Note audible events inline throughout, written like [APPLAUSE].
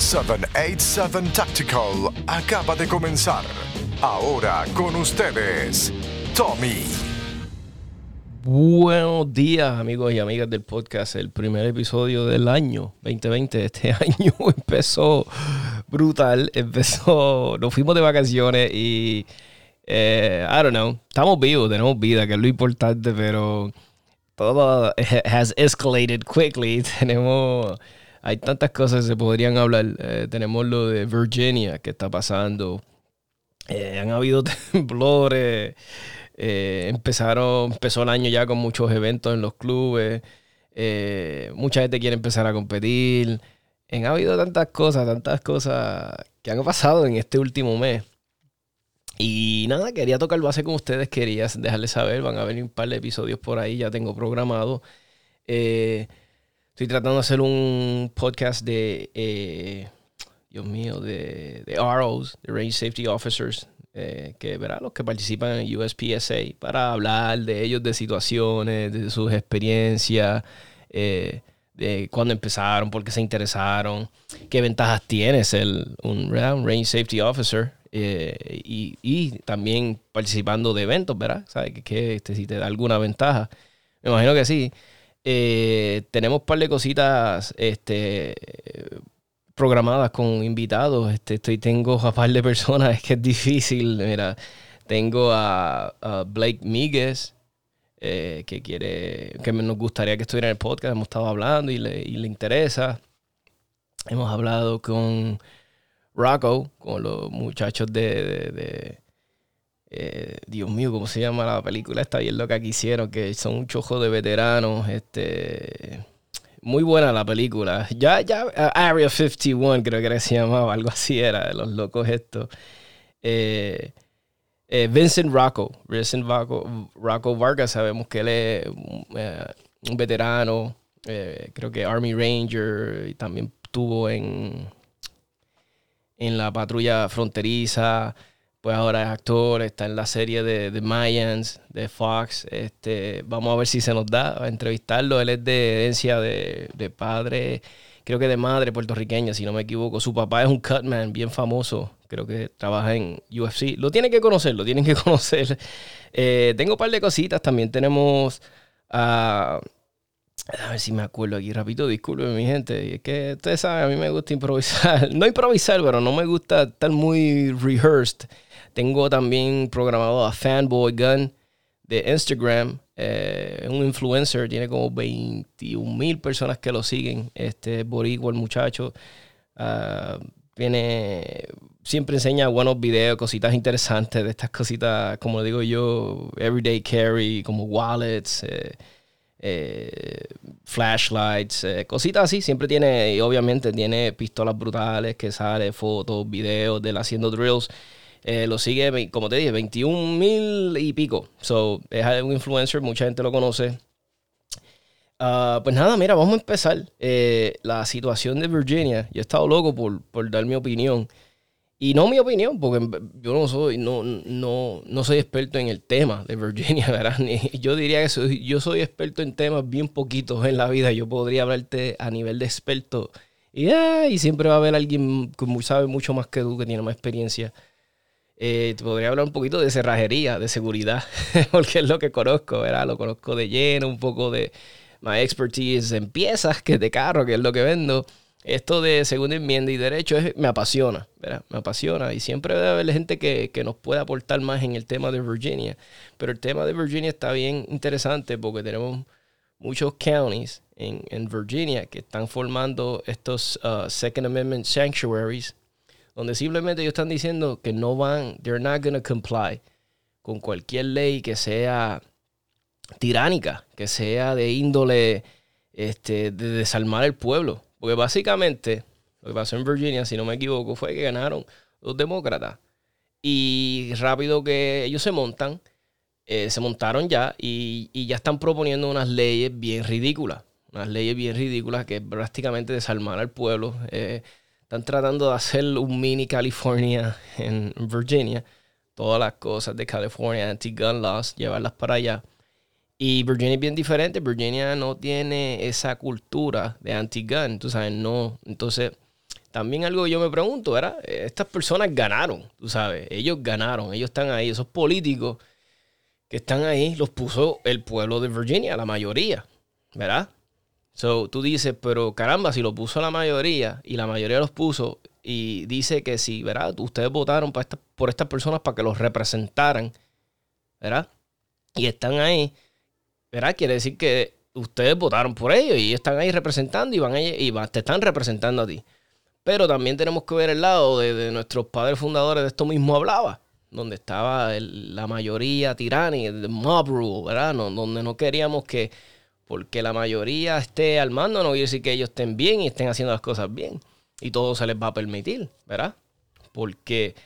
787 Tactical acaba de comenzar. Ahora con ustedes, Tommy. Buenos días amigos y amigas del podcast. El primer episodio del año 2020. Este [LAUGHS] año empezó brutal. Empezó, nos fuimos de vacaciones y, eh, I don't know, estamos vivos, tenemos vida, que es lo importante, pero todo has escalated quickly. [LAUGHS] Tenemos, hay tantas cosas que se podrían hablar. Eh, tenemos lo de Virginia que está pasando. Eh, han habido [LAUGHS] temblores. Eh, empezaron, empezó el año ya con muchos eventos en los clubes. mucha gente quiere empezar a competir. Han habido tantas cosas, tantas cosas que han pasado en este último mes. Y nada, quería tocar base con ustedes, quería dejarles saber, van a venir un par de episodios por ahí, ya tengo programado. Eh, estoy tratando de hacer un podcast de, eh, Dios mío, de, de, ROs, de Range Safety Officers, eh, que verá los que participan en USPSA, para hablar de ellos, de situaciones, de sus experiencias, de cuándo empezaron, por qué se interesaron, qué ventajas tiene ser un, un Range Safety Officer. Eh, y, también participando de eventos, ¿verdad? ¿Sabes? Que, este, si te da alguna ventaja. Me imagino que sí. Eh, tenemos un par de cositas este, programadas con invitados. Este, estoy, tengo a un par de personas, [LAUGHS] es que es difícil. Mira, tengo a, Blake Míguez, eh, que quiere, que nos gustaría que estuviera en el podcast. Hemos estado hablando y le, y le interesa. Hemos hablado con Rocco, con los muchachos de, eh, Dios mío, ¿cómo se llama la película? Está bien loca que hicieron, que son un chojo de veteranos. Este, muy buena la película. Ya, ya, Area 51 creo que se llamaba, algo así era, de los locos estos. Eh, eh, Vincent Rocco, Vincent Rocco, Vargas, sabemos que él es un veterano, creo que Army Ranger, y también estuvo en en la patrulla fronteriza, pues ahora es actor, está en la serie de, de Mayans, de Fox. Este, vamos a ver si se nos da a entrevistarlo. Él es de herencia de, de padre, creo que de madre puertorriqueña, si no me equivoco. Su papá es un cutman bien famoso, creo que trabaja en UFC. Lo tienen que conocer, lo tienen que [LAUGHS] conocer. Eh, tengo un par de cositas, también tenemos a... A ver si me acuerdo aquí rapidito, disculpen mi gente. Es que ustedes saben, a mí me gusta improvisar. [LAUGHS] No improvisar, pero no me gusta estar muy rehearsed. Tengo también programado a Fanboy Gun de Instagram. Eh, un influencer, tiene como 21 mil personas que lo siguen. Este boricua, el muchacho. Uh, siempre enseña buenos videos, cositas interesantes de estas cositas, como digo yo, everyday carry, como wallets. Eh, eh, flashlights, cositas así. Siempre tiene, obviamente tiene pistolas brutales que sale, fotos, videos de él haciendo drills. Eh, lo sigue, como te dije, 21 mil y pico. So, es un influencer, mucha gente lo conoce. Ah, pues nada, mira, vamos a empezar. la situación de Virginia. Yo he estado loco por, por dar mi opinión. Y no mi opinión, porque yo no soy, no, no, no soy experto en el tema de Virginia, [LAUGHS] ¿verdad? Yo diría que soy, yo soy experto en temas bien poquitos en la vida. Yo podría hablarte a nivel de experto. Y, ah, y siempre va a haber alguien que sabe mucho más que tú, que tiene más experiencia. Eh, te podría hablar un poquito de cerrajería, de seguridad, [LAUGHS] porque es lo que conozco, ¿verdad? Lo conozco de lleno, un poco de my expertise en piezas que de carro, que es lo que vendo esto de segunda enmienda y derecho me apasiona, ¿verdad? Me apasiona y siempre debe haber gente que, nos pueda aportar más en el tema de Virginia. Pero el tema de Virginia está bien interesante porque tenemos muchos counties en, Virginia que están formando estos uh, Second Amendment sanctuaries donde simplemente ellos están diciendo que no van, they're not going to comply con cualquier ley que sea tiránica, que sea de índole este, de desarmar el pueblo. Porque básicamente lo que pasó en Virginia, si no me equivoco, fue que ganaron los demócratas. Y rápido que ellos se montan, eh, se montaron ya y, ya están proponiendo unas leyes bien ridículas. Unas leyes bien ridículas que prácticamente desarmar al pueblo. Eh, están tratando de hacer un mini California en Virginia. Todas las cosas de California, anti-gun laws, llevarlas para allá. Y Virginia es bien diferente. Virginia no tiene esa cultura de anti-gun, tú sabes, no. Entonces, también algo que yo me pregunto, ¿verdad? Estas personas ganaron, tú sabes, ellos ganaron, ellos están ahí, esos políticos que están ahí los puso el pueblo de Virginia, la mayoría, ¿verdad? So, tú dices, pero caramba, si lo puso la mayoría y la mayoría los puso y dice que si, ¿verdad? Ustedes votaron por estas personas para que los representaran, ¿verdad? Y están ahí, ¿verdad? Quiere decir que ustedes votaron por ellos y están ahí representando y, van, y te están representando a ti. Pero también tenemos que ver el lado de, nuestros padres fundadores de esto mismo hablaba, donde estaba la mayoría tiránica, el mob rule, ¿verdad? donde no queríamos que, porque la mayoría esté al mando, no quiere decir que ellos estén bien y estén haciendo las cosas bien. Y todo se les va a permitir, ¿verdad? Porque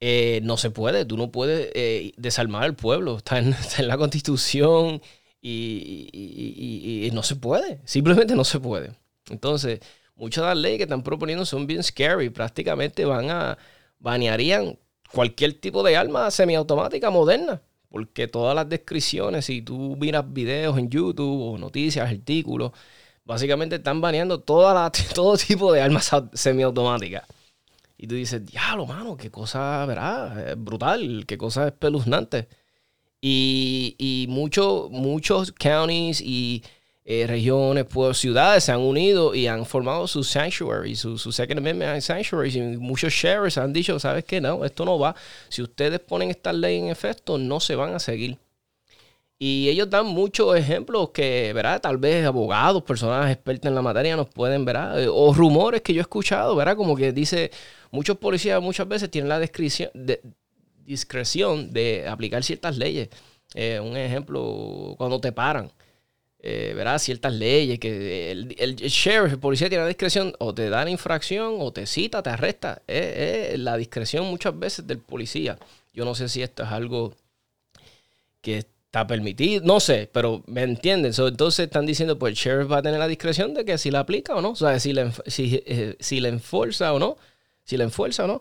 eh, no se puede, tú no puedes eh, desarmar al pueblo, está en, [LAUGHS] la constitución y, no se puede, simplemente no se puede. Entonces, muchas de las leyes que están proponiendo son bien scary. Prácticamente van a banearían cualquier tipo de arma semiautomática moderna. Porque todas las descripciones, si tú miras videos en YouTube o noticias, artículos, básicamente están baneando [LAUGHS] todo tipo de armas semiautomáticas. Y tú dices, diablo, mano, qué cosa, ¿verdad? Brutal, qué cosa espeluznante. Y, y muchos, muchos counties y eh, regiones, pueblos, ciudades se han unido y han formado su sanctuary, su, su sanctuary. Y muchos sheriffs han dicho, ¿sabes qué? No, esto no va. Si ustedes ponen esta ley en efecto, no se van a seguir. Y ellos dan muchos ejemplos que, ¿verdad? Tal vez abogados, personas expertas en la materia nos pueden, ¿verdad? Eh, o rumores que yo he escuchado, ¿verdad? Como que dice, muchos policías muchas veces tienen la discreción de, discreción de aplicar ciertas leyes. Eh, un ejemplo, cuando te paran eh, ciertas leyes, que el, sheriff, el policía tiene la discreción, o te da la infracción, o te cita, te arresta. Es, la discreción muchas veces del policía. Yo no sé si esto es algo que está permitido, no sé, pero me entienden. entonces están diciendo, pues el sheriff va a tener la discreción de que si la aplica o no, o sea, si le, si, eh, si o no, si le enfuerza o no.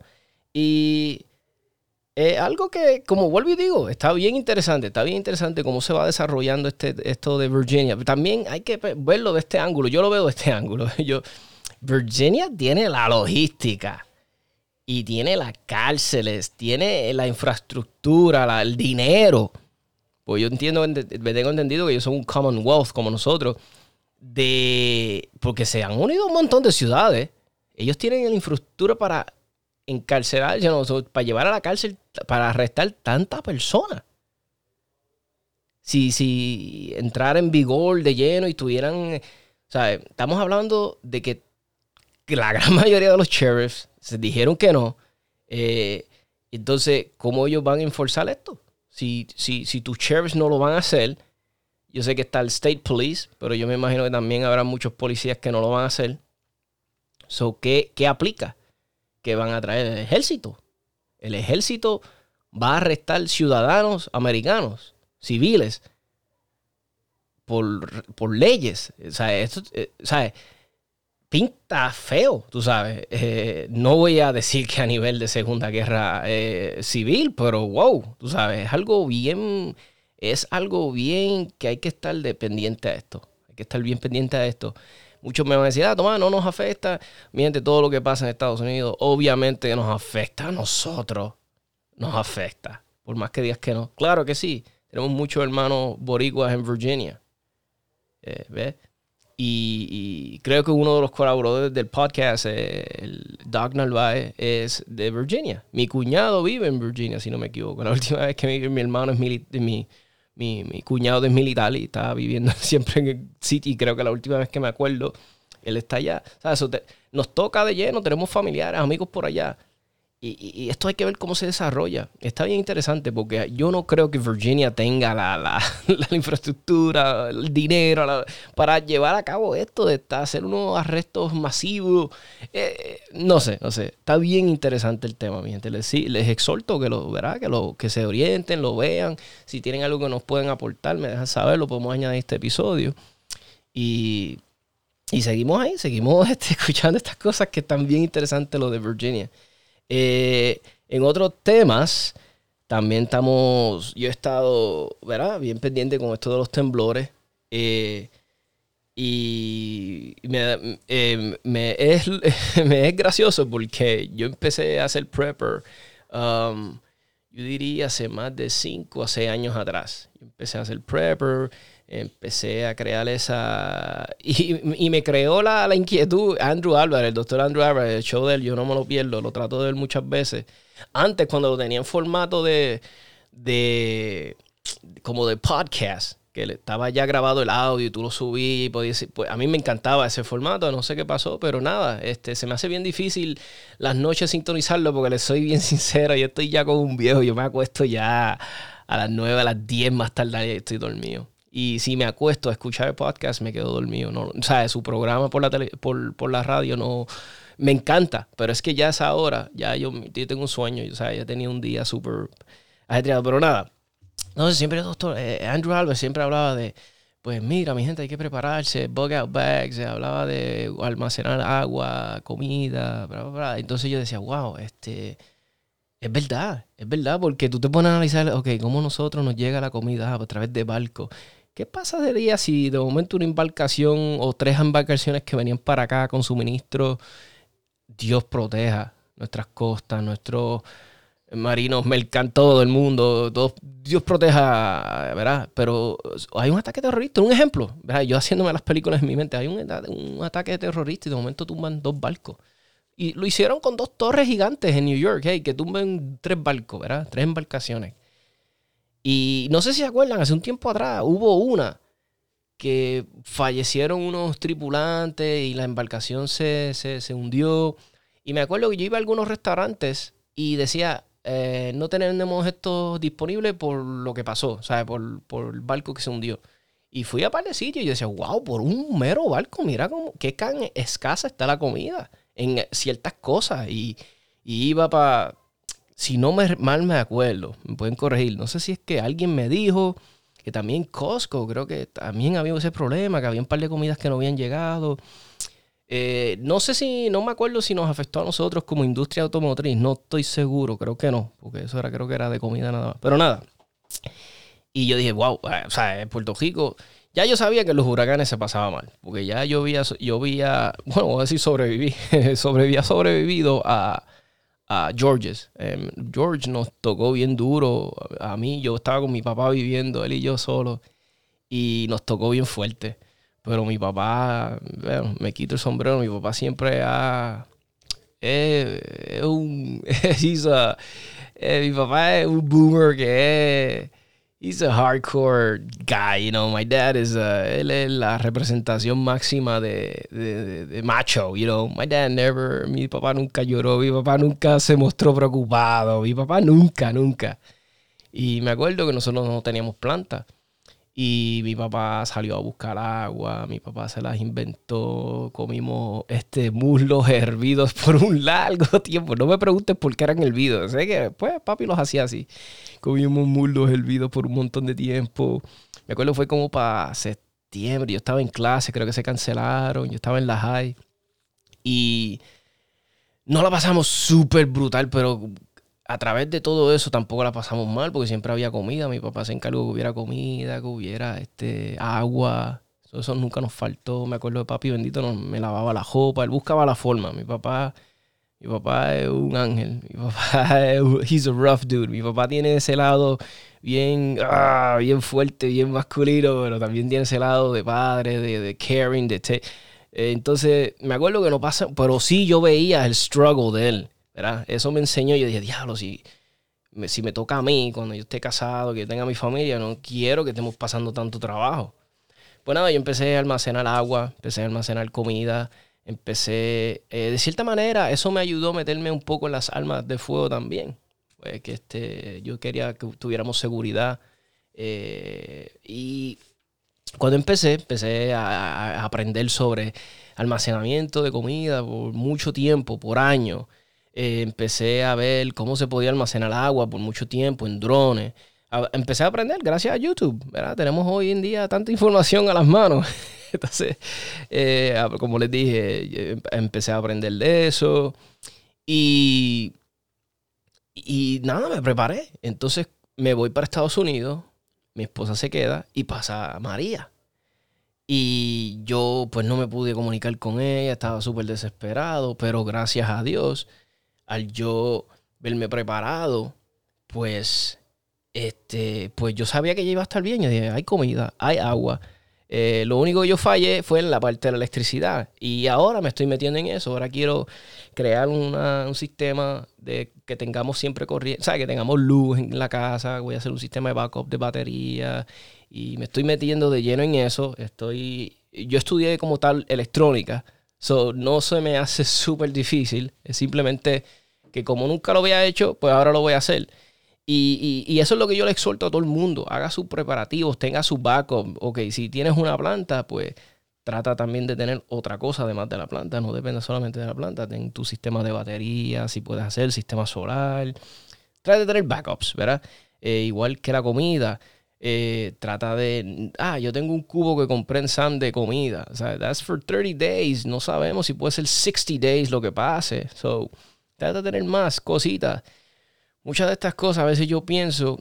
Y eh, algo que, como vuelvo y digo, está bien interesante, está bien interesante cómo se va desarrollando este, esto de Virginia. También hay que verlo de este ángulo, yo lo veo de este ángulo. [LAUGHS] Yo, Virginia tiene la logística y tiene las cárceles, tiene la infraestructura, el dinero. Pues yo entiendo, tengo entendido que ellos son un Commonwealth como nosotros, de porque se han unido un montón de ciudades. Ellos tienen la infraestructura para encarcelar, para llevar a la cárcel, para arrestar tanta persona. Si, si entrara en vigor de lleno y tuvieran. O sea, estamos hablando de que, la gran [LAUGHS] mayoría de los sheriffs se dijeron que no. Eh, entonces, ¿cómo ellos van a enforzar esto? Si, si, si tus sheriffs no lo van a hacer, yo sé que está el State Police, pero yo me imagino que también habrá muchos policías que no lo van a hacer. So, ¿qué, qué aplica? Que van a traer el ejército. El ejército va a arrestar ciudadanos americanos, civiles, por, leyes. O sea, esto, eh, pinta feo, tú sabes. Eh, no voy a decir que a nivel de Segunda Guerra eh, Civil, pero wow, tú sabes, es algo bien, es algo bien que hay que estar dependiente a esto. Hay que estar bien pendiente a esto. Muchos me van a decir, ah, toma, no nos afecta. Miente, todo lo que pasa en Estados Unidos, obviamente nos afecta a nosotros. Nos afecta. Por más que digas que no. Claro que sí. Tenemos muchos hermanos boricuas en Virginia. Eh, ¿Ves? Y, creo que uno de los colaboradores del podcast, eh, el Doc Narváez, es de Virginia. Mi cuñado vive en Virginia, si no me equivoco. La última vez que mi, mi hermano es mi, mi, mi cuñado es militar y está viviendo [LAUGHS] siempre en el sitio y creo que la última vez que me acuerdo, él está allá. nos toca de lleno, tenemos familiares, amigos por allá. Y, esto hay que ver cómo se desarrolla. Está bien interesante porque yo no creo que Virginia tenga la, [LAUGHS] infraestructura, el dinero para llevar a cabo esto de hacer unos arrestos masivos. Eh, no sé, no sé. Está bien interesante el tema, mi gente. Les, les exhorto que lo, ¿verdad? Que, lo, que se orienten, lo vean. Si tienen algo que nos pueden aportar, me dejan saber, lo podemos añadir a este episodio. Y, seguimos ahí, seguimos [LAUGHS] este, escuchando estas cosas que están bien interesantes, lo de Virginia. Eh, en otros temas, también estamos, yo he estado, ¿verdad? Bien pendiente con esto de los temblores. Eh, Y me, eh, me, es, [LAUGHS] me, es, gracioso porque yo empecé a hacer prepper, um, yo diría hace más de 5 a 6 años atrás. Yo empecé a hacer prepper, empecé a crear esa... [LAUGHS] Y, me creó la, la, inquietud Andrew Álvarez, el doctor Andrew Álvarez, el show de él, yo no me lo pierdo, lo trato de ver muchas veces. Antes, cuando lo tenía en formato de... de como de podcast, que estaba ya grabado el audio y tú lo subí podías, pues a mí me encantaba ese formato, no sé qué pasó, pero nada, este, se me hace bien difícil las noches sintonizarlo porque le soy bien [LAUGHS] sincero, yo estoy ya como un viejo, yo me acuesto ya a las 9, a las 10 más tarde y estoy dormido. Y si me acuesto a escuchar el podcast, me quedo dormido. No, o sea, su programa por la, por, la radio no... Me encanta, pero es que ya es ahora, ya yo, yo tengo un sueño, o sea, ya tenía un día súper ajetreado, pero nada. Sé, siempre el doctor, eh, Andrew Albert siempre hablaba de, pues mira, mi gente, hay que prepararse, bug out bags, hablaba de almacenar agua, comida, bla, bla, bla. Entonces yo decía, wow, este, es verdad, es verdad, porque tú te pones a analizar, ok, cómo nosotros nos llega la comida a través de barcos ¿Qué pasaría si de momento una embarcación o tres embarcaciones que venían para acá con suministro, Dios proteja nuestras costas, nuestros marinos, mercan, todo el mundo, Dios proteja, ¿verdad? Pero hay un ataque terrorista, un ejemplo, ¿verdad? Yo haciéndome las películas en mi mente, hay un, un ataque terrorista y de momento tumban dos barcos. Y lo hicieron con dos torres gigantes en New York, hey, que tumben tres barcos, ¿verdad? Tres embarcaciones. Y no sé si se acuerdan, hace un tiempo atrás hubo una que fallecieron unos tripulantes y la embarcación se, hundió. Y me acuerdo que yo iba a algunos restaurantes y decía, eh, no tenemos esto disponible por lo que pasó, ¿sabes? Por, por el barco que se hundió. Y fui a par de sitios y decía, wow, por un mero barco, mira cómo, qué tan escasa está la comida en ciertas cosas. Y, y iba para si no me, mal me acuerdo, me pueden corregir, no sé si es que alguien me dijo que también Costco, creo que también había ese problema, que había un par de comidas que no habían llegado. Eh, no sé si, no me acuerdo si nos afectó a nosotros como industria automotriz, no estoy seguro, creo que no, porque eso era, creo que era de comida nada más. Pero nada. Y yo dije, wow, eh, o sea, en Puerto Rico, ya yo sabía que los huracanes se pasaban mal, porque ya yo había, yo [LAUGHS] bueno, voy a decir sobreviví, [LAUGHS] sobrevivido a, a Georges. Em, George nos tocó bien duro. A mí, yo estaba con mi papá viviendo, él y yo solo, y nos tocó bien fuerte. Pero mi papá, bueno, me quito el sombrero, mi papá siempre ha... Es, un... [LAUGHS] Eh, mi papá es un boomer que es he's a hardcore guy, you know. My dad is él es la representación máxima de, de, macho, you know. My dad never, mi papá nunca lloró, mi papá nunca se mostró preocupado, mi papá nunca, nunca. Y me acuerdo que nosotros no teníamos planta. Y mi papá salió a buscar agua, mi papá se las inventó, comimos este muslos hervidos [LAUGHS] por un largo [LAUGHS] tiempo. No me preguntes por qué eran hervidos, sé que pues papi los hacía así. Comimos muslos hervidos por un montón de tiempo. Me acuerdo fue como para septiembre, yo estaba en clase, creo que se cancelaron, yo estaba en la high. Y no la pasamos súper brutal, pero a través de todo eso tampoco la pasamos mal porque siempre había comida. Mi papá se encargó que hubiera comida, que hubiera este, agua. Eso, nunca nos faltó. Me acuerdo de papi bendito, no, me lavaba la ropa. Él buscaba la forma. Mi papá, mi papá es un ángel. Mi papá [LAUGHS] es, he's a rough dude. Mi papá tiene ese lado bien, ah, bien fuerte, bien masculino, pero también tiene ese lado de padre, de, de caring, de... entonces, me acuerdo que no pasa, pero sí yo veía el struggle de él eso me enseñó. Yo dije, diablo, si me, si me toca a mí, cuando yo esté casado, que yo tenga mi familia, no quiero que estemos pasando tanto trabajo. Pues nada, yo empecé a almacenar agua, empecé a almacenar comida, empecé, eh, de cierta manera, eso me ayudó a meterme un poco en las armas de fuego también. Pues que este, yo quería que tuviéramos seguridad. Eh, y cuando empecé, empecé a, a, aprender sobre almacenamiento de comida por mucho tiempo, por años. Eh, empecé a ver cómo se podía almacenar agua por mucho tiempo en drones. empecé a aprender gracias a YouTube, ¿verdad? Tenemos hoy en día tanta información a las manos. [LAUGHS] Entonces, eh, como les dije, em, empecé a aprender de eso. Y, y nada, me preparé. Entonces me voy para Estados Unidos, mi esposa se queda y pasa María. Y yo pues no me pude comunicar con ella, estaba súper desesperado, pero gracias a Dios, al yo verme preparado, pues, este, pues yo sabía que ella iba a estar bien. Yo dije, hay comida, hay agua. Eh, lo único que yo fallé fue en la parte de la electricidad. Y ahora me estoy metiendo en eso. Ahora quiero crear un sistema de que tengamos siempre corriente, o sea, que tengamos luz en la casa. Voy a hacer un sistema de backup de batería y me estoy metiendo de lleno en eso. Estoy, yo estudié como tal electrónica, so no se me hace súper difícil. Es simplemente que como nunca lo había hecho, pues ahora lo voy a hacer. Y, eso es lo que yo le exhorto a todo el mundo. Haga sus preparativos, tenga su backup. Ok, si tienes una planta, pues trata también de tener otra cosa además de la planta. No depende solamente de la planta. Ten tu sistema de batería, si puedes hacer sistema solar. Trata de tener backups, ¿verdad? Eh, igual que la comida. Eh, trata de, ah, yo tengo un cubo que compré en Sam de comida. O sea, that's for 30 days. No sabemos si puede ser 60 days lo que pase. So, trata de tener más cositas. Muchas de estas cosas a veces yo pienso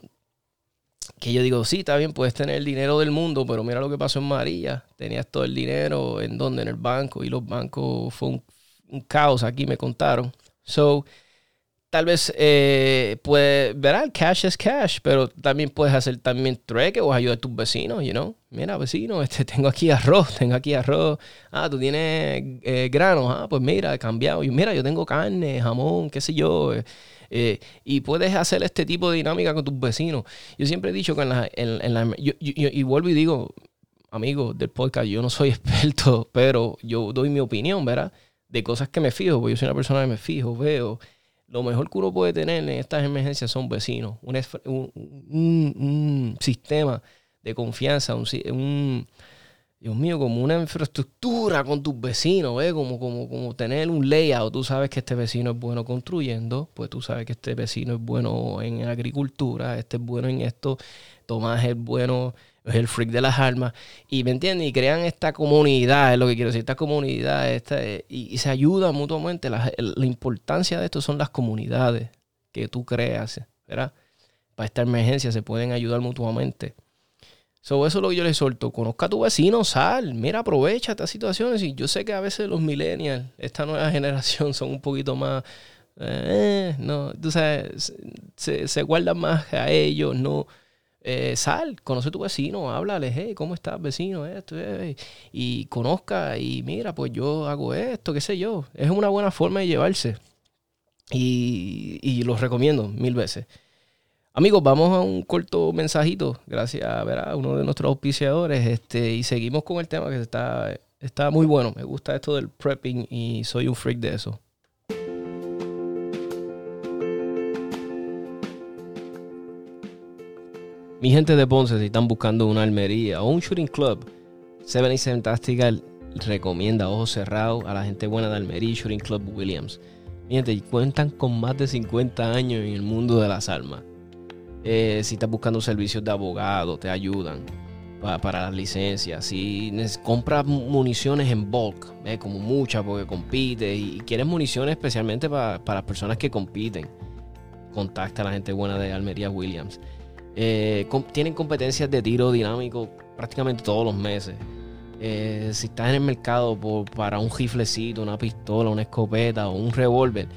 que yo digo, sí, está bien, puedes tener el dinero del mundo, pero mira lo que pasó en María. Tenías todo el dinero en donde, en el banco, y los bancos fue un, un caos aquí, me contaron. So, tal vez eh, puedes, verá, cash es cash, pero también puedes hacer también trueque o ayudar a tus vecinos, you know. Mira, vecino, [LAUGHS] este, tengo aquí arroz, tengo aquí arroz. Ah, tú tienes eh, granos, ah, pues mira, cambiado. Y mira, yo tengo carne, jamón, qué sé yo. Eh, y puedes hacer este tipo de dinámica con tus vecinos. Yo siempre he dicho que en la... En, la y vuelvo y digo, amigos del podcast, yo no soy [LAUGHS] experto, pero yo doy mi opinión, ¿verdad? De cosas que me fijo, porque yo soy una persona que me fijo, veo lo mejor que uno puede tener en estas emergencias son vecinos, un, sistema de confianza, un, Dios mío, como una infraestructura con tus vecinos, ¿eh? como, como, como tener un layout. Tú sabes que este vecino es bueno construyendo, pues tú sabes que este vecino es bueno en agricultura, este es bueno en esto, Tomás es bueno es el freak de las armas. Y me entienden, y crean esta comunidad, es lo que quiero decir, esta comunidad, esta, y, se ayudan mutuamente. La, importancia de esto son las comunidades que tú creas, ¿verdad? Para esta emergencia se pueden ayudar mutuamente. So, eso es lo que yo les suelto. Conozca a tu vecino, sal, mira, aprovecha estas situaciones. Y yo sé que a veces los millennials, esta nueva [LAUGHS] generación, son un poquito más. Eh, no, tú sabes, se, se guardan más a ellos, no eh, sal, conoce a tu vecino, háblale, hey, ¿cómo estás, vecino? Esto, eh, y conozca y mira, pues yo hago esto, qué sé yo. Es una buena forma de llevarse. Y, y los recomiendo mil veces. Amigos, vamos a un corto mensajito, gracias a, uno de nuestros auspiciadores, este, y seguimos con el tema que está, está muy bueno. Me gusta esto del prepping y soy un freak de eso. Mi gente de Ponce, si están buscando una almería o un shooting club, 77 Tactical recomienda ojos cerrados a la gente buena de Almería Shooting Club Williams. Mi gente, cuentan con más de 50 años en el mundo de las armas. Eh, si estás buscando servicios de abogado, te ayudan para, las licencias. Si compras municiones en bulk, como muchas porque compites y, quieres municiones especialmente para, para las personas que compiten, contacta a la gente buena de Almería Williams. Eh, tienen competencias de tiro dinámico prácticamente todos los meses. Eh, si estás en el mercado para un riflecito, una pistola, una escopeta o un revólver,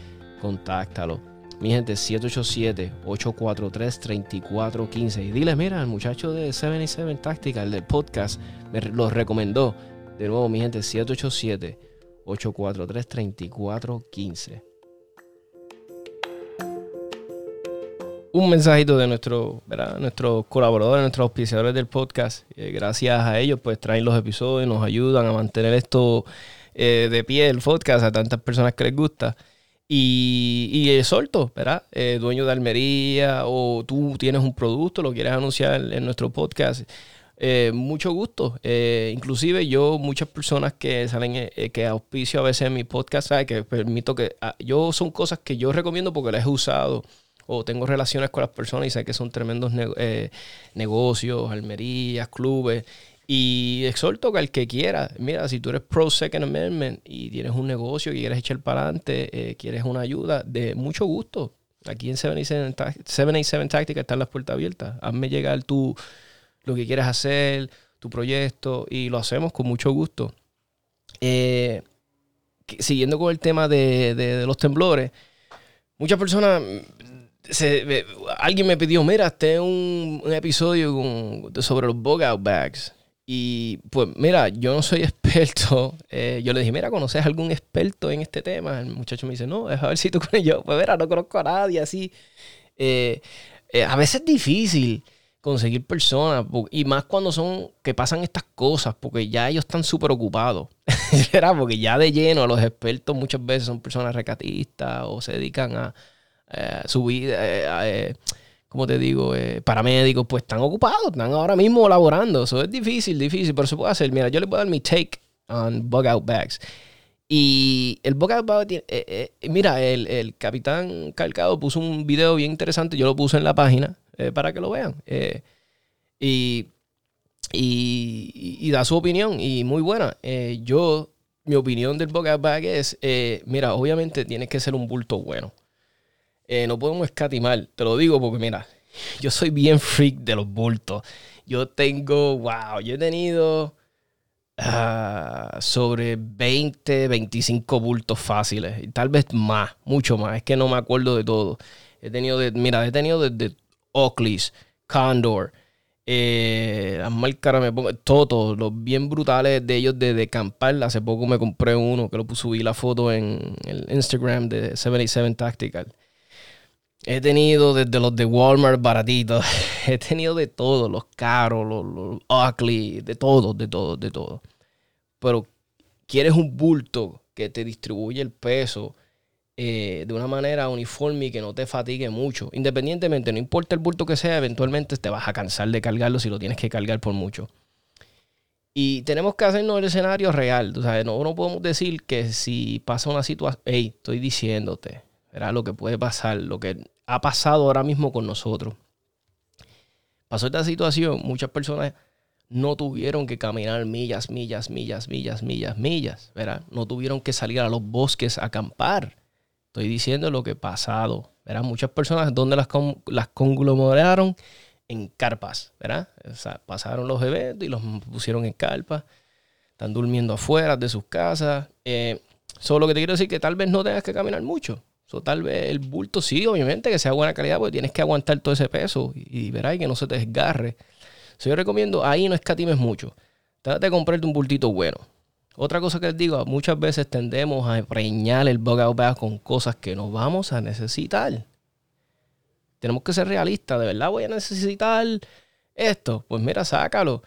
contáctalo. Mi gente, 787-843-3415. Y dile, mira, el muchacho de 77 Tactical, del podcast, me los recomendó. De nuevo, mi gente, 787-843-3415. Un mensajito de nuestro, nuestros colaboradores, nuestros auspiciadores del podcast. Eh, gracias a ellos, pues traen los episodios, nos ayudan a mantener esto eh, de pie, el podcast, a tantas personas que les gusta. Y, y solto, ¿verdad? Eh, dueño de Almería o tú tienes un producto, lo quieres anunciar en nuestro podcast. mucho gusto. inclusive yo, muchas personas que salen, que auspicio a veces en mi podcast, ¿sabes? que permito que... Ah, yo son cosas que yo recomiendo porque las he usado o tengo relaciones con las personas y sé que son tremendos eh, negocios, almerías, clubes. Y exhorto que al que quiera, mira, si tú eres pro Second Amendment y tienes un negocio que quieres echar para adelante, eh, quieres una ayuda, de mucho gusto. Aquí en 787, Tactical están las puertas abiertas. Hazme llegar tú lo que quieres hacer, tu proyecto y lo hacemos con mucho gusto. Eh, siguiendo con el tema de, los temblores, muchas personas, alguien me pidió, mira, este un, un episodio sobre los bug out bags. Y pues mira, yo no soy [LAUGHS] experto. Eh, yo le dije, mira, ¿conoces algún experto en este tema? El muchacho me dice, no, es a ver si tú con yo. Pues mira, no conozco a nadie así. Eh, a veces es difícil conseguir personas, y más cuando son que pasan estas cosas, porque ya ellos están súper ocupados, [LAUGHS] Porque ya de lleno los expertos muchas veces son personas recatistas o se dedican a eh, su vida, eh, eh, como te digo, paramédicos, pues están ocupados, están ahora mismo laborando, eso es difícil, difícil, pero se puede hacer. Mira, yo voy a dar mi take on bug out bags. Y el bug out bag, mira, el, el capitán Calcado puso un video bien interesante, yo lo puse en la página, eh, para que lo vean. Eh, y, y, da su opinión y muy buena. Eh, yo, mi opinión del Boca Bag es, mira, obviamente tienes que ser un bulto bueno. No podemos escatimar, te lo digo porque mira, yo soy bien freak de los bultos. Yo tengo, wow, yo he tenido ah, sobre 20, 25 bultos fáciles. Y tal vez más, mucho más. Es que no me acuerdo de todo. He tenido, de, mira, he tenido desde Oakley's, Condor, eh, las marcas me pongo, todos los bien brutales de ellos de, de. Hace poco me compré uno que lo subí la foto en el Instagram de 77 Tactical. He tenido desde los de Walmart baratitos, [LAUGHS] he tenido de todos, los caros, los, Oakley, de todos, de todos, de todos. Pero quieres un bulto que te distribuye el peso eh, de una manera uniforme y que no te fatigue mucho. Independientemente, no importa el bulto que sea, eventualmente te vas a cansar de cargarlo si lo tienes que cargar por mucho. Y tenemos que hacernos el escenario real. no, no podemos decir que si pasa una situación, hey, estoy diciéndote, era lo que puede pasar, lo que ha pasado ahora mismo con nosotros. Pasó esta situación, muchas personas no tuvieron que caminar millas, millas, millas, millas, millas, millas, ¿verdad? No tuvieron que salir a los bosques a acampar. Estoy diciendo lo que pasado. ¿verdad? Muchas personas donde las, las conglomeraron en carpas, ¿verdad? Pasaron los eventos y los pusieron en carpas. Están durmiendo afuera de sus casas. Eh, solo que te quiero decir que tal vez no tengas que caminar mucho. Tal vez el bulto sí, obviamente, que sea buena calidad, porque tienes que aguantar todo ese peso y, verás y que no se te desgarre. yo recomiendo, ahí no escatimes mucho. Trata de comprarte un bultito bueno. Otra cosa que les digo, muchas veces tendemos a preñar el bug out bag con cosas que no vamos a necesitar. Tenemos que ser realistas. ¿De verdad voy a necesitar esto? Pues mira, sácalo.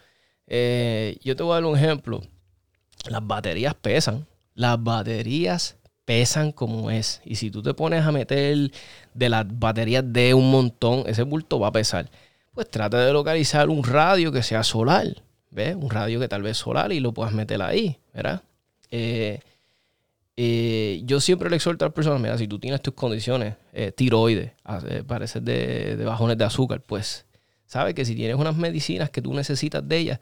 Eh, yo te voy a dar un ejemplo. Las baterías pesan. Las baterías pesan como es. Y si tú te pones a meter de las baterías de un montón, ese bulto va a pesar. Pues trata de localizar un radio que sea solar. ¿Ves? Un radio que tal vez solar y lo puedas meter ahí, ¿verdad? Eh, eh, yo siempre le exhorto a las personas, mira, si tú tienes tus condiciones, eh, tiroides, pareces de, de, bajones de azúcar, pues sabes que si tienes unas medicinas que tú necesitas de ellas,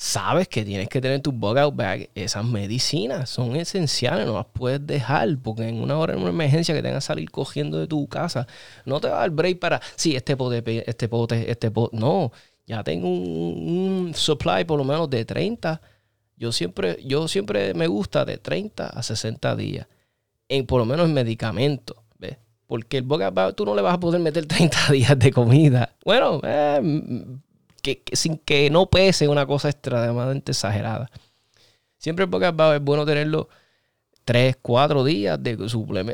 sabes que tienes que tener tu bug out bag. Esas medicinas son esenciales, no las puedes dejar, porque en una hora, en una emergencia que tengas que salir cogiendo de tu casa, no te va a dar break para, sí, este pote, este pote, este pote, no ya tengo un, supply por lo menos de 30. Yo siempre, yo siempre me gusta de 30 a 60 días. En, por lo menos en medicamentos. ¿ves? Porque el boca tú no le vas a poder meter 30 [LAUGHS] días de comida. Bueno, eh, que, sin que no pese una cosa extremadamente exagerada. Siempre el boca es bueno tenerlo 3, 4 días de,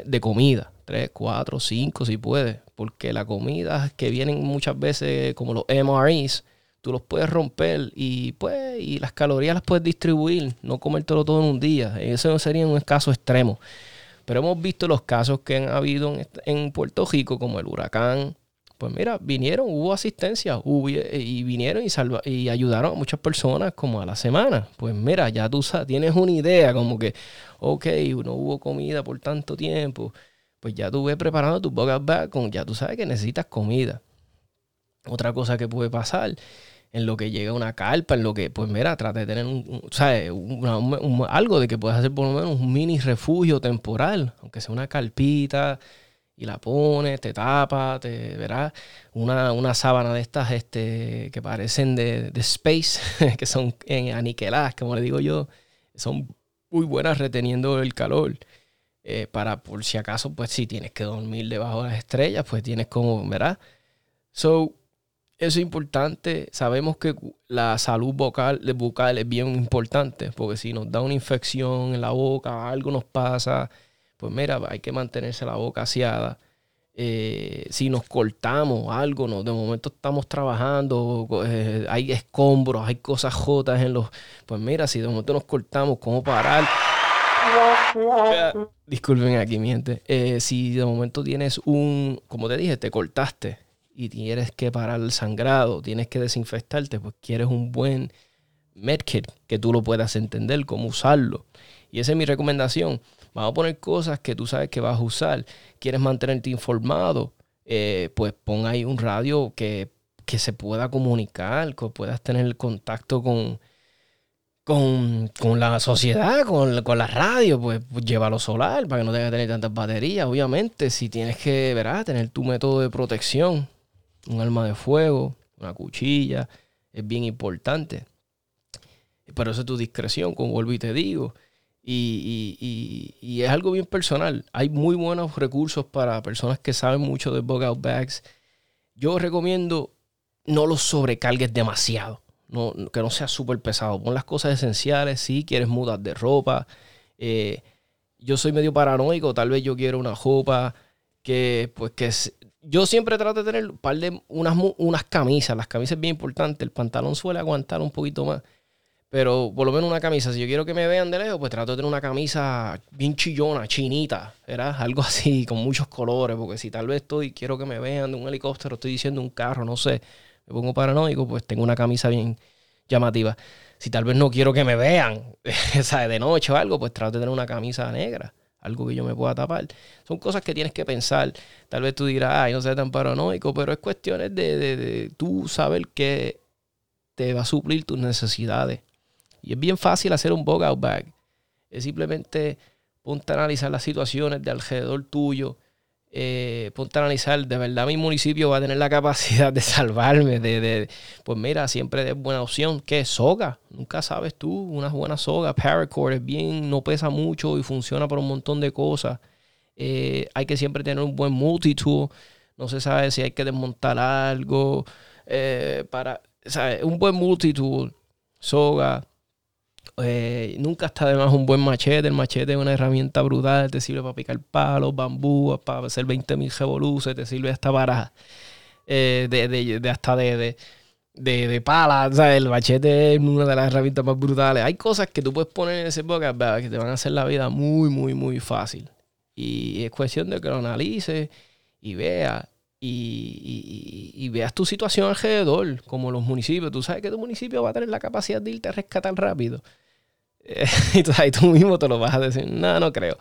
de comida. 3, 4, 5 si puede. Porque la comida que vienen muchas veces como los MREs, tú los puedes romper y pues y las calorías las puedes distribuir, no comértelo todo en un día. Eso sería un caso extremo. Pero hemos visto los casos que han habido en, Puerto Rico, como el huracán. Pues mira, vinieron, hubo asistencia y vinieron y, salva, y ayudaron a muchas personas como a la semana. Pues mira, ya tú tienes una idea como que, ok, no hubo comida por tanto tiempo pues ya tú ves preparando tu bucket bag con, ya tú sabes que necesitas comida. Otra cosa que puede pasar en lo que llega una carpa, en lo que, pues mira, trata de tener un, ¿sabes? algo de que puedas hacer por lo menos un mini refugio temporal, aunque sea una carpita, y la pones, te tapa, te verás una, una sábana de estas este, que parecen de, de space, [LAUGHS] que son en aniquiladas, como le digo yo, son muy buenas reteniendo el calor. Eh, para por si acaso, pues si tienes que dormir debajo de las estrellas, pues tienes como, ¿verdad? So, eso es importante. Sabemos que la salud vocal, bucal es bien importante, porque si nos da una infección en la boca, algo nos pasa, pues mira, hay que mantenerse la boca aseada. Eh, si nos cortamos algo, no, de momento estamos trabajando, eh, hay escombros, hay cosas jotas en los... Pues mira, si de momento nos cortamos, ¿cómo parar? Disculpen aquí, mi gente. Eh, si de momento tienes un, como te dije, te cortaste y tienes que parar el sangrado, tienes que desinfectarte, pues quieres un buen medkit que tú lo puedas entender, cómo usarlo. Y esa es mi recomendación. Vamos a poner cosas que tú sabes que vas a usar. Quieres mantenerte informado, eh, pues pon ahí un radio que, se pueda comunicar, que puedas tener contacto con, con, la sociedad, con, la radio, pues, pues, llévalo solar para que no tengas que tener tantas baterías. Obviamente, si tienes que, verás, tener tu método de protección, un arma de fuego, una cuchilla, es bien importante. Pero eso es tu discreción, como vuelvo y te digo. Y, es algo bien personal. Hay muy buenos recursos para personas que saben mucho de bug out bags. Yo recomiendo no los sobrecargues demasiado. No, que no sea súper pesado. Pon las cosas esenciales. Si quieres mudar de ropa. Eh, yo soy medio paranoico. Tal vez yo quiero una ropa que, pues, que yo siempre trato de tener un par de unas, unas camisas. Las camisas es bien importante. El pantalón suele aguantar un poquito más. Pero por lo menos una camisa, si yo quiero que me vean de lejos, pues trato de tener una camisa bien chillona, chinita, ¿verdad? [LAUGHS] Algo así, con muchos colores, porque si tal vez estoy, quiero que me vean de un helicóptero, estoy diciendo un carro, no sé, me pongo paranoico, pues tengo una camisa bien llamativa. Si tal vez no quiero que me vean, [LAUGHS] ¿sabes? De noche o algo, pues trato de tener una camisa negra, algo que yo me pueda tapar. Son cosas que tienes que pensar. Tal vez tú dirás, ay, no seas tan paranoico, pero es cuestiones de, de, de tú saber que te va a suplir tus necesidades y es bien fácil hacer un bug out bag. Es simplemente ponte a analizar las situaciones de alrededor tuyo. Eh, ponte a analizar, de verdad mi municipio va a tener la [LAUGHS] capacidad de salvarme. De, pues mira, siempre es buena opción. ¿Qué? Soga. Nunca sabes tú. Una buena soga. Paracord es bien, no pesa mucho y funciona para un montón de cosas. Eh, hay que siempre tener un buen multitool. No se sabe si hay que desmontar algo. Eh, para, Un buen multitool. Soga eh, nunca está de más un buen machete. El machete es una herramienta brutal. Te sirve para picar palos, bambú, para hacer 20.000 revoluces. Te sirve hasta para. Eh, de, hasta de, de, de pala. el machete es una de las herramientas más brutales. Hay cosas que tú puedes poner en ese boca que te van a hacer la vida muy, muy, muy fácil. Y es cuestión de que lo analices y veas. Y, y, veas tu situación alrededor, como los municipios. Tú sabes que tu municipio va a tener la capacidad de irte a rescatar rápido. [LAUGHS] y tú, mismo te lo vas a decir, no, no creo.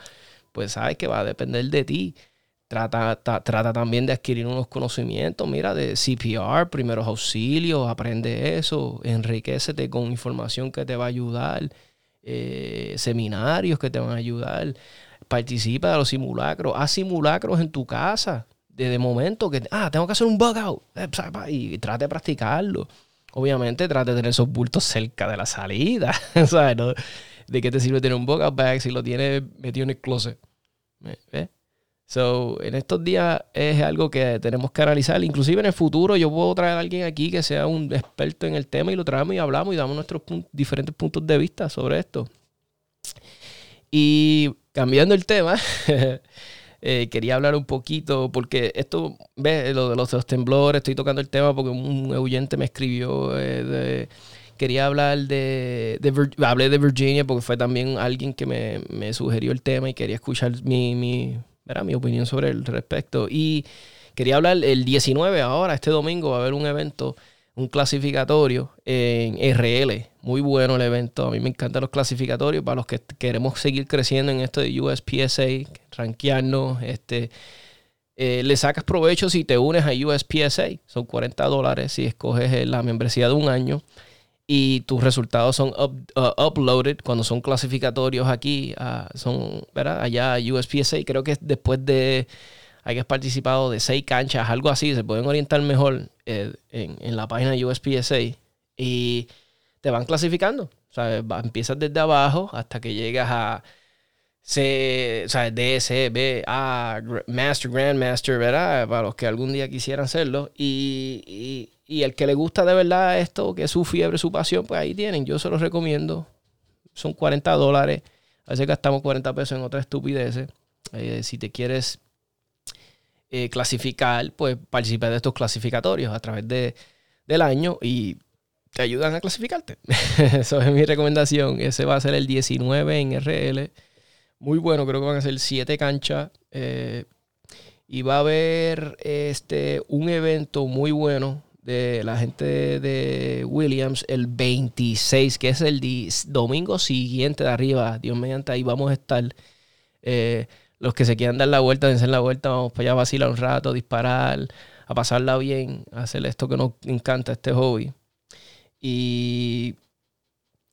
Pues sabes que va a depender de ti. Trata, trata también de adquirir unos conocimientos, mira, de CPR, primeros auxilios, aprende eso, enriquecete con información que te va a ayudar, eh, seminarios que te van a ayudar, participa de los simulacros, haz simulacros en tu casa, desde momento que, ah, tengo que hacer un bug out, eh, y trate de practicarlo obviamente trate de tener esos bultos cerca de la salida. [LAUGHS] ¿Sabes? ¿De qué te sirve tener un bucket bag si lo tienes metido en el closet? ¿Ves? So, en estos días es algo que tenemos que analizar. Inclusive en el futuro yo puedo traer a alguien aquí que sea un experto en el tema y lo traemos y hablamos y damos nuestros diferentes puntos de vista sobre esto. Y cambiando el tema, [LAUGHS] Eh, quería hablar un poquito, porque esto, ves, lo de los, temblores, estoy tocando el tema porque un oyente me escribió eh, quería hablar de, hablé de Virginia porque fue también alguien que me, sugirió el tema y quería escuchar mi, mi, mi opinión sobre el respecto. Y quería hablar el 19 ahora, este domingo va a haber un evento un clasificatorio en RL. Muy bueno el evento. A mí me encantan los clasificatorios para los que queremos seguir creciendo en esto de USPSA, rankearnos. Este, eh, le sacas provecho si te unes a USPSA. Son 40 dólares si escoges la membresía de un año. Y tus resultados son uh, uploaded cuando son clasificatorios aquí. son, ¿verdad? Allá USPSA. Creo que después de hay que participado de seis canchas, algo así, se pueden orientar mejor eh, en, la página USPSA y te van clasificando. O sea, empiezas desde abajo hasta que llegas a C, o sea, D, C, B, A, Master, Grandmaster, ¿verdad? Para los que algún día quisieran hacerlo. Y, y, el que le gusta de verdad esto, que es su fiebre, su pasión, pues ahí tienen. Yo se los recomiendo. Son 40 dólares. A veces gastamos 40 pesos en otras estupideces. Eh, si te quieres eh, clasificar, pues participa de estos clasificatorios a través de, del año y te ayudan a clasificarte. [LAUGHS] Eso es mi recomendación. Ese va a ser el 19 en RL. Muy bueno, creo que van a ser 7 canchas. Eh, y va a haber este, un evento muy bueno de la gente de Williams el 26, que es el domingo siguiente de arriba. Dios mediante ahí vamos a estar. Eh, los que se quieran dar la vuelta, dense la vuelta, vamos para allá a vacilar un rato, disparar, a pasarla bien, a hacer esto que nos encanta, este hobby. Y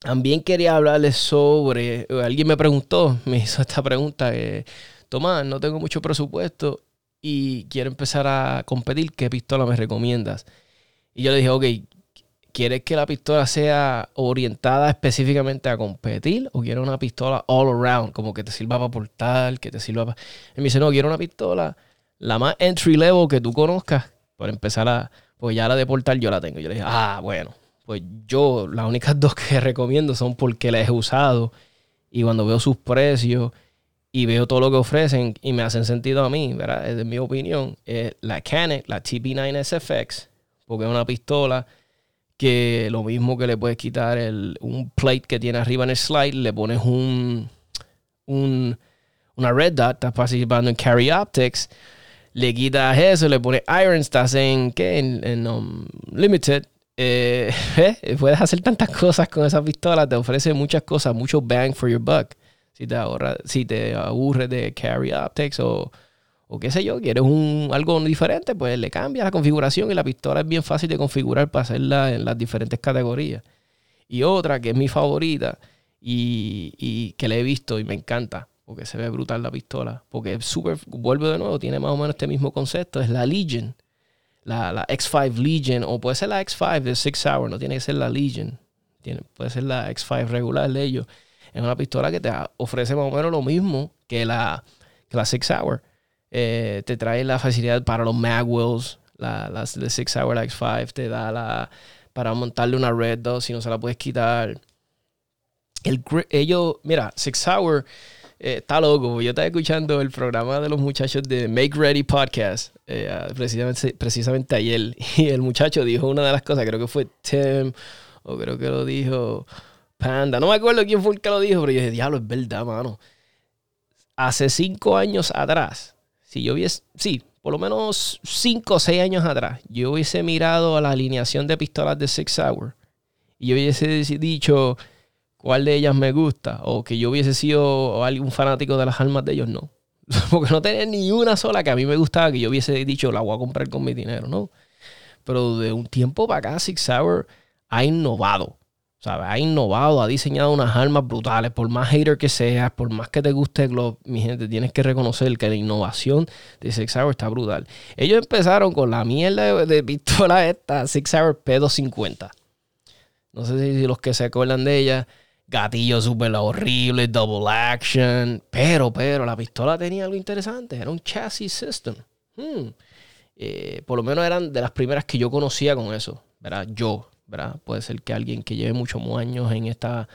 también quería hablarles sobre, alguien me preguntó, [LAUGHS] me hizo esta pregunta, que, Tomás, no tengo mucho presupuesto y quiero empezar a competir, ¿qué pistola me recomiendas? Y yo le dije, ok, ¿Quieres que la pistola sea orientada específicamente a competir o quieres una pistola all around, como que te sirva para portar, que te sirva para... Y me dice, no, quiero una pistola la más entry level que tú conozcas para empezar a... Pues ya la de portar yo la tengo. Yo le dije, ah, bueno, pues yo las únicas [LAUGHS] dos que recomiendo son porque las he usado y cuando veo sus precios y veo todo lo que ofrecen y me hacen sentido a mí, ¿verdad? Es de mi opinión, es la Canon, la TP9 SFX, porque es una pistola que lo mismo que le puedes quitar el, un plate que tiene arriba en el slide, le pones un, un una red dot, estás participando en Carry Optics, le quitas eso, le pones iron, estás en, ¿qué? En, um, Limited. Eh, [LAUGHS] eh, puedes hacer tantas cosas con esa pistola, te ofrece muchas cosas, mucho bang for your buck. Si te, ahorra, si te aburres de Carry Optics o o qué sé yo, quieres un, algo diferente, pues le cambias la configuración y la pistola es bien fácil de configurar para hacerla en las diferentes categorías. Y otra que es mi favorita y, que la he visto y me encanta, porque se ve brutal la pistola, porque es súper, vuelvo de nuevo, tiene más o menos este mismo concepto, es la Legion. La, X5 Legion, o puede ser la X5 de Six Hour, no tiene que ser la Legion, tiene, puede ser la X5 regular de ellos. Es una pistola que te ofrece más o menos lo mismo que la, que la Six Hour eh, te trae la facilidad para los Magwells, las de Six Hour X5, te da la para montarle una Red 2 si no se la puedes quitar. El, ellos, mira, Six Hour eh, está loco. Yo estaba escuchando el programa de los muchachos de Make Ready Podcast, eh, precisamente, precisamente ayer, [LAUGHS] y el muchacho dijo una de las cosas, creo que fue Tim, o creo que lo dijo Panda, no me acuerdo quién fue el que lo dijo, pero yo dije, diablo, es verdad, mano. Hace cinco años atrás, si yo hubiese, sí, por lo menos 5 o 6 años atrás, yo hubiese mirado a la alineación de pistolas de Six Hour y yo hubiese dicho cuál de ellas me gusta o que yo hubiese sido algún fanático de las armas de ellos, no. [LAUGHS] Porque no tenía ni una sola que a mí me gustaba que yo hubiese dicho la voy a comprar con mi dinero, ¿no? Pero de un tiempo para acá, Six Hour ha innovado. Ha innovado, ha diseñado unas armas brutales. Por más hater que seas, por más que te guste Globe, mi gente, tienes que reconocer que la innovación de Six Hour está brutal. Ellos empezaron con la mierda de, pistola esta, Six Hour P250. No sé si, los que se acuerdan de ella, gatillo súper horrible, double action. Pero, pero, la pistola tenía algo interesante. Era un chassis system. Hmm. Eh, por lo menos eran de las primeras que yo conocía con eso. ¿verdad? Yo, Puede ser que alguien que lleve muchos años en esta,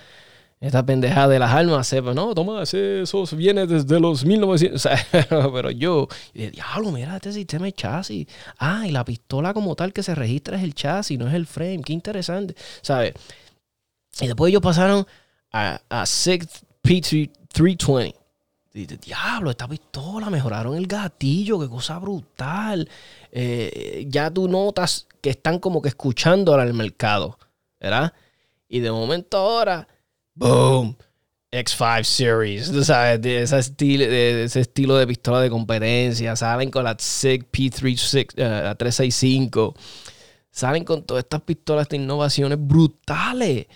esta pendejada de las armas sepa, no, toma, eso viene desde los 1900. [LAUGHS] pero yo, diablo, mira, este sistema de chasis. Ah, y la pistola como tal que se registra es el chasis, no es el frame. Qué interesante, ¿sabes? Y después ellos pasaron a, a P320. Y de, diablo, esta pistola, mejoraron el gatillo, qué cosa brutal. Eh, ya tú notas que están como que escuchando al mercado, ¿verdad? Y de momento ahora, boom, X5 Series, sabes, de ese, estilo, de ese estilo de pistola de competencia, salen con la SIG P36, uh, la 365, salen con todas estas pistolas de innovaciones brutales.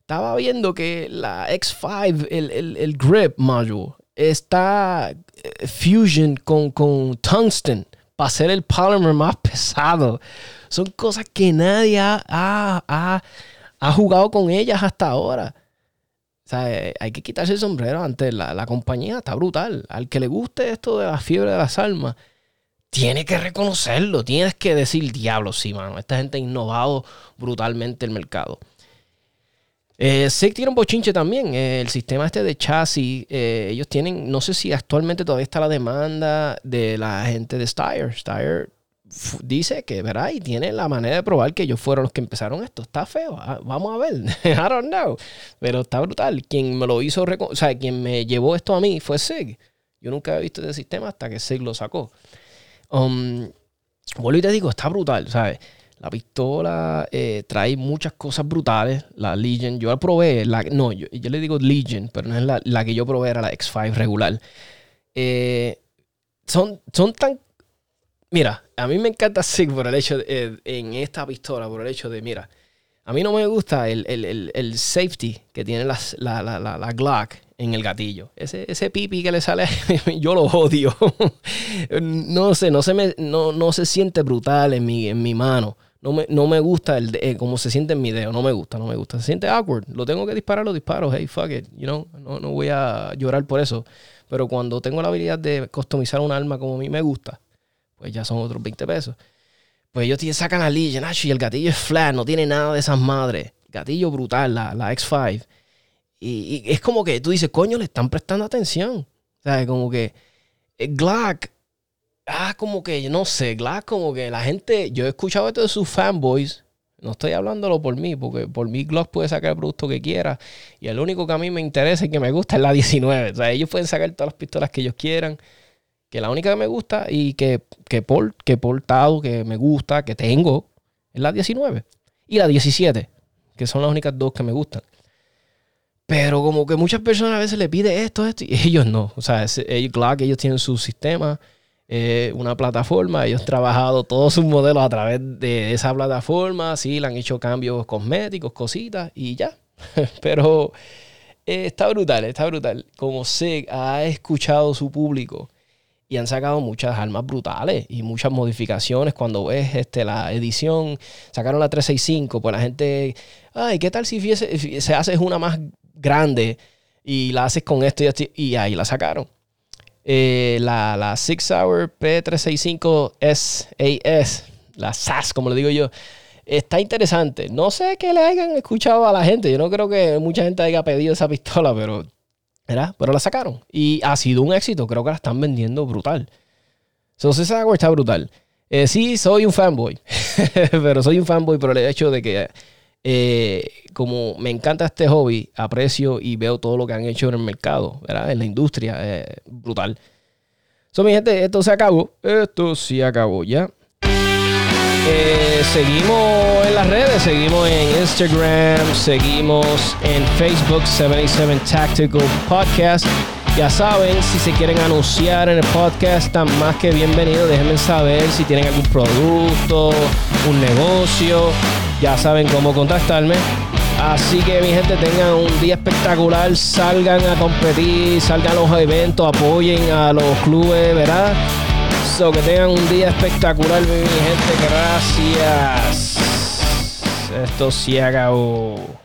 Estaba viendo que la X5, el, el, el grip module, está eh, Fusion con, con Tungsten para hacer el polymer más pesado. Son cosas que nadie ha, jugado con ellas hasta ahora. O sea, eh, hay que quitarse el sombrero ante la, la compañía, está brutal. Al que le guste esto de la fiebre de las almas, tiene que reconocerlo, tienes que decir, diablo, sí, mano, esta gente ha innovado brutalmente el mercado. Eh, tiene un bochinche también. Eh, el sistema este de chasis, eh, ellos tienen, no sé si actualmente todavía está la demanda de la gente de Steyr. Steyr dice que, ¿verdad? Y tiene la manera de probar que ellos fueron los que empezaron esto. Está feo. Ah, vamos a ver. [LAUGHS] I don't know. Pero está brutal. Quien me lo hizo, o sea, quien me llevó esto a mí fue SIG. Yo nunca había visto ese sistema hasta que SIG lo sacó. Um, vuelvo y te digo, está brutal, ¿sabes? La pistola eh, trae muchas cosas brutales. La Legion, yo la probé. La, no, yo, le digo Legion, pero no es la, que yo probé, era la X5 regular. Eh, son, son tan. Mira, a mí me encanta [LAUGHS] SIG por el hecho de, eh, en esta pistola, por el hecho de, mira, a mí no me gusta el, el, safety que tiene la, la, Glock en el gatillo. Ese, ese pipi que le sale, [LAUGHS] yo lo odio. [LAUGHS] no sé, no se, me, no, no se siente brutal en mi, en mi mano. No me, no me gusta el eh, como se siente en mi dedo. No me gusta, no me gusta. Se siente awkward. Lo tengo que disparar, lo disparo. Hey, fuck it. You know, no, no voy a llorar por eso. Pero cuando tengo la habilidad de customizar un arma como a mí me gusta, pues ya son otros 20 pesos. Pues ellos sacan a Legion, y el gatillo es flat, no tiene nada de esas madres. Gatillo brutal, la, la X5. Y, y, es como que tú dices, coño, le están prestando atención. O sea, como que eh, Glock ah, como que, no sé, Glass, como que la gente, yo he escuchado esto de sus fanboys, no estoy hablándolo por mí, porque por mí Glock puede sacar el producto que quiera. Y el único que a mí me interesa y que me gusta es la 19. O sea, ellos pueden sacar todas las pistolas que ellos quieran. Que la única que me gusta y que, que, por, que he portado, que me gusta, que tengo, es la 19. Y la 17, que son las únicas dos que me gustan. Pero como que muchas personas a veces le piden esto, esto, y [LAUGHS] ellos no. O sea, ellos, ellos tienen su sistema eh, una plataforma. Ellos han trabajado todos sus modelos a través de esa plataforma. Sí, le han hecho cambios cosméticos, cositas y ya. [LAUGHS] Pero eh, está brutal, está brutal. Como SIG ha escuchado su público y han sacado muchas armas brutales y muchas modificaciones. Cuando ves este, la edición, sacaron la 365, pues la gente, ay, ¿qué tal si se hace una más grande y la haces con esto y ahí la sacaron? Eh, la, la Six Hour P365 SAS, la SAS, como le digo yo, está interesante. No sé qué le hayan escuchado a la gente. Yo no creo que mucha gente haya pedido esa pistola, pero, pero la sacaron. Y ha sido un éxito. Creo que la están vendiendo brutal. So, Six Hour está brutal. Eh, sí, soy un fanboy. [LAUGHS] pero soy un fanboy por el hecho de que eh, como me encanta este hobby, aprecio y veo todo lo que han hecho en el mercado, ¿verdad? En la industria, eh, brutal. So, mi gente, esto se acabó. Esto sí acabó ya. Eh, seguimos en las redes, seguimos en Instagram, seguimos en Facebook 77 Tactical Podcast. Ya saben, si se quieren anunciar en el podcast, están más que bienvenidos. Déjenme saber si tienen algún producto, un negocio. Ya saben cómo contactarme. Así que mi gente tengan un día espectacular, salgan a competir, salgan a los eventos, apoyen a los clubes, ¿verdad? So que tengan un día espectacular, mi gente, gracias. Esto sí acabó.